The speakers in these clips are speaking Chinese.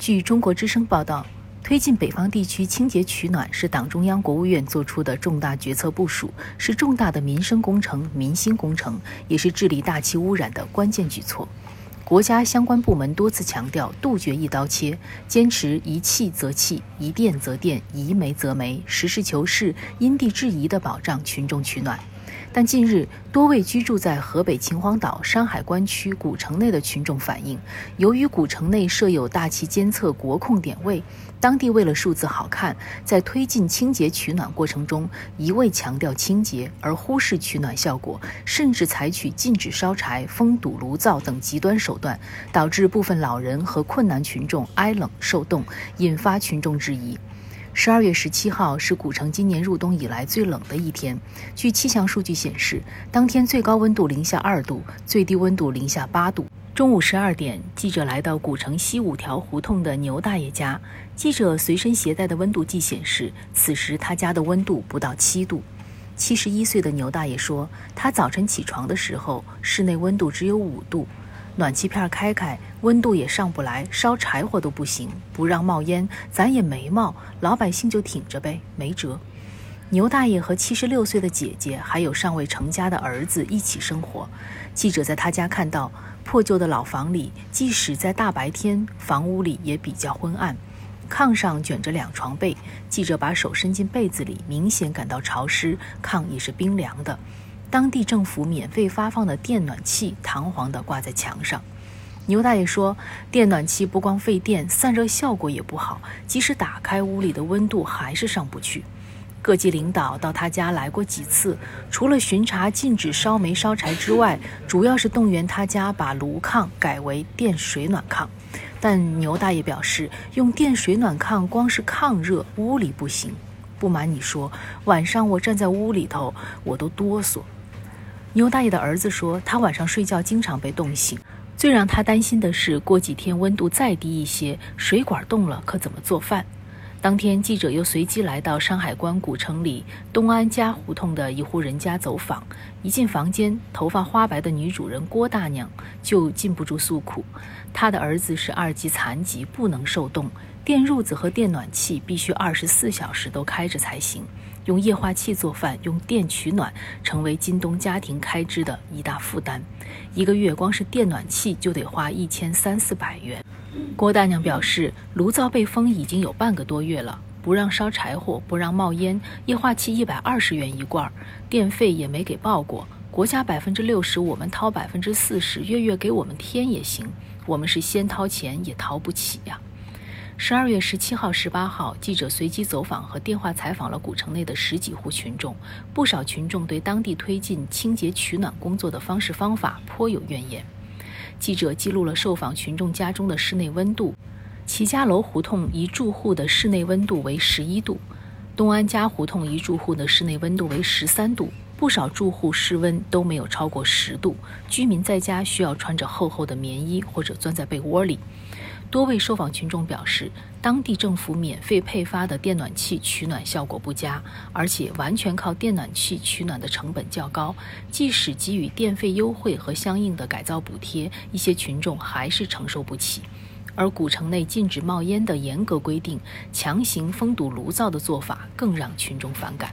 据中国之声报道，推进北方地区清洁取暖是党中央、国务院作出的重大决策部署，是重大的民生工程、民心工程，也是治理大气污染的关键举措。国家相关部门多次强调，杜绝一刀切，坚持一气则气、一电则电、一煤则煤，实事求是、因地制宜地保障群众取暖。但近日，多位居住在河北秦皇岛山海关区古城内的群众反映，由于古城内设有大气监测国控点位，当地为了数字好看，在推进清洁取暖过程中，一味强调清洁而忽视取暖效果，甚至采取禁止烧柴、封堵炉灶等极端手段，导致部分老人和困难群众挨冷受冻，引发群众质疑。十二月十七号是古城今年入冬以来最冷的一天。据气象数据显示，当天最高温度零下二度，最低温度零下八度。中午十二点，记者来到古城西五条胡同的牛大爷家。记者随身携带的温度计显示，此时他家的温度不到七度。七十一岁的牛大爷说，他早晨起床的时候，室内温度只有五度。暖气片开开，温度也上不来，烧柴火都不行，不让冒烟，咱也没冒，老百姓就挺着呗，没辙。牛大爷和七十六岁的姐姐，还有尚未成家的儿子一起生活。记者在他家看到，破旧的老房里，即使在大白天，房屋里也比较昏暗，炕上卷着两床被。记者把手伸进被子里，明显感到潮湿，炕也是冰凉的。当地政府免费发放的电暖气堂皇地挂在墙上。牛大爷说：“电暖气不光费电，散热效果也不好，即使打开，屋里的温度还是上不去。”各级领导到他家来过几次，除了巡查禁止烧煤烧柴之外，主要是动员他家把炉炕改为电水暖炕。但牛大爷表示，用电水暖炕光是炕热，屋里不行。不瞒你说，晚上我站在屋里头，我都哆嗦。牛大爷的儿子说，他晚上睡觉经常被冻醒。最让他担心的是，过几天温度再低一些，水管冻了，可怎么做饭？当天，记者又随机来到山海关古城里东安家胡同的一户人家走访。一进房间，头发花白的女主人郭大娘就禁不住诉苦：她的儿子是二级残疾，不能受冻，电褥子和电暖气必须二十四小时都开着才行。用液化气做饭，用电取暖，成为今冬家庭开支的一大负担。一个月光是电暖气就得花一千三四百元。郭大娘表示，炉灶被封已经有半个多月了，不让烧柴火，不让冒烟，液化气一百二十元一罐，电费也没给报过。国家百分之六十，我们掏百分之四十，月月给我们添也行。我们是先掏钱也掏不起呀。十二月十七号、十八号，记者随机走访和电话采访了古城内的十几户群众。不少群众对当地推进清洁取暖工作的方式方法颇有怨言。记者记录了受访群众家中的室内温度：齐家楼胡同一住户的室内温度为十一度，东安家胡同一住户的室内温度为十三度。不少住户室温都没有超过十度，居民在家需要穿着厚厚的棉衣或者钻在被窝里。多位受访群众表示，当地政府免费配发的电暖气取暖效果不佳，而且完全靠电暖气取暖的成本较高。即使给予电费优惠和相应的改造补贴，一些群众还是承受不起。而古城内禁止冒烟的严格规定，强行封堵炉灶的做法，更让群众反感。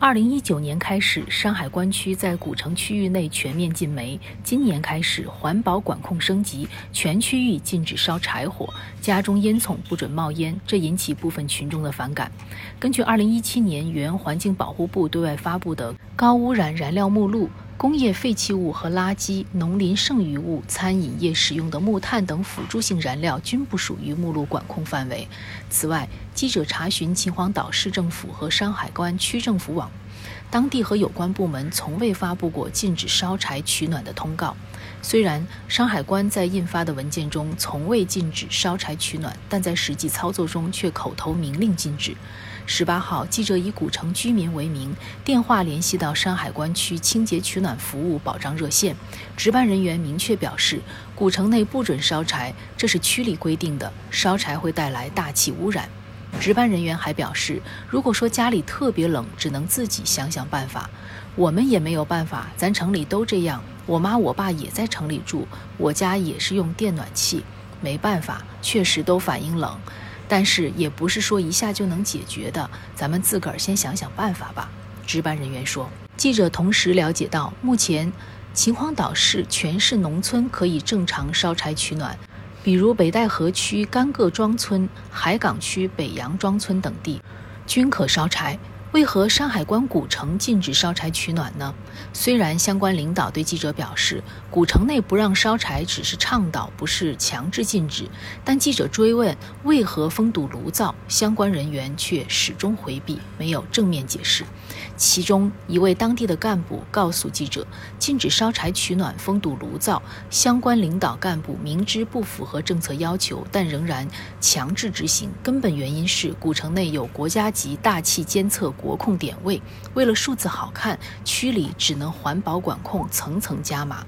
二零一九年开始，山海关区在古城区域内全面禁煤。今年开始，环保管控升级，全区域禁止烧柴火，家中烟囱不准冒烟，这引起部分群众的反感。根据二零一七年原环境保护部对外发布的高污染燃料目录。工业废弃物和垃圾、农林剩余物、餐饮业使用的木炭等辅助性燃料均不属于目录管控范围。此外，记者查询秦皇岛市政府和山海关区政府网，当地和有关部门从未发布过禁止烧柴取暖的通告。虽然山海关在印发的文件中从未禁止烧柴取暖，但在实际操作中却口头明令禁止。十八号，记者以古城居民为名，电话联系到山海关区清洁取暖服务保障热线，值班人员明确表示，古城内不准烧柴，这是区里规定的，烧柴会带来大气污染。值班人员还表示，如果说家里特别冷，只能自己想想办法，我们也没有办法，咱城里都这样，我妈我爸也在城里住，我家也是用电暖气。没办法，确实都反应冷，但是也不是说一下就能解决的，咱们自个儿先想想办法吧。值班人员说。记者同时了解到，目前秦皇岛市全市农村可以正常烧柴取暖，比如北戴河区甘各庄村、海港区北杨庄村等地，均可烧柴。为何山海关古城禁止烧柴取暖呢？虽然相关领导对记者表示，古城内不让烧柴只是倡导，不是强制禁止，但记者追问为何封堵炉灶，相关人员却始终回避，没有正面解释。其中一位当地的干部告诉记者，禁止烧柴取暖、封堵炉灶，相关领导干部明知不符合政策要求，但仍然强制执行，根本原因是古城内有国家级大气监测。国控点位，为了数字好看，区里只能环保管控层层加码。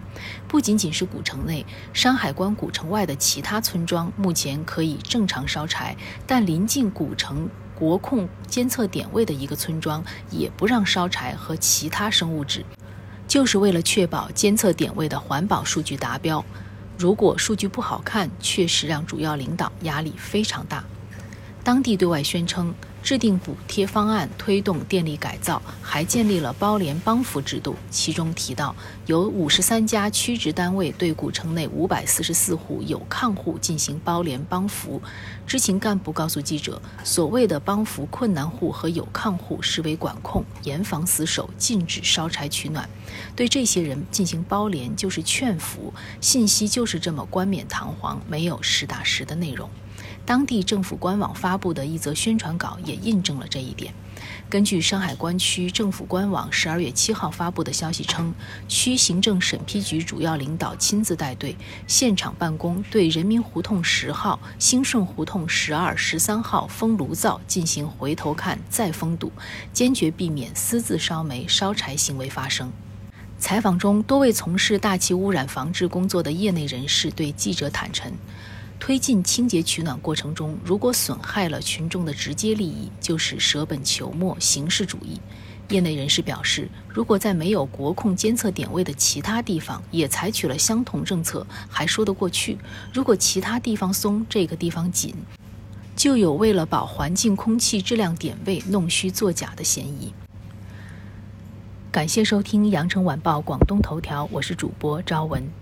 不仅仅是古城内，山海关古城外的其他村庄目前可以正常烧柴，但临近古城国控监测点位的一个村庄也不让烧柴和其他生物质，就是为了确保监测点位的环保数据达标。如果数据不好看，确实让主要领导压力非常大。当地对外宣称。制定补贴方案，推动电力改造，还建立了包联帮扶制度。其中提到，有五十三家区直单位对古城内五百四十四户有抗户进行包联帮扶。知情干部告诉记者，所谓的帮扶困难户和有抗户，视为管控，严防死守，禁止烧柴取暖。对这些人进行包联，就是劝服。信息就是这么冠冕堂皇，没有实打实的内容。当地政府官网发布的一则宣传稿也印证了这一点。根据山海关区政府官网十二月七号发布的消息称，区行政审批局主要领导亲自带队，现场办公，对人民胡同十号、兴顺胡同十二、十三号封炉灶进行回头看再封堵，坚决避免私自烧煤、烧柴行为发生。采访中，多位从事大气污染防治工作的业内人士对记者坦诚。推进清洁取暖过程中，如果损害了群众的直接利益，就是舍本求末、形式主义。业内人士表示，如果在没有国控监测点位的其他地方也采取了相同政策，还说得过去；如果其他地方松，这个地方紧，就有为了保环境空气质量点位弄虚作假的嫌疑。感谢收听羊城晚报广东头条，我是主播朝文。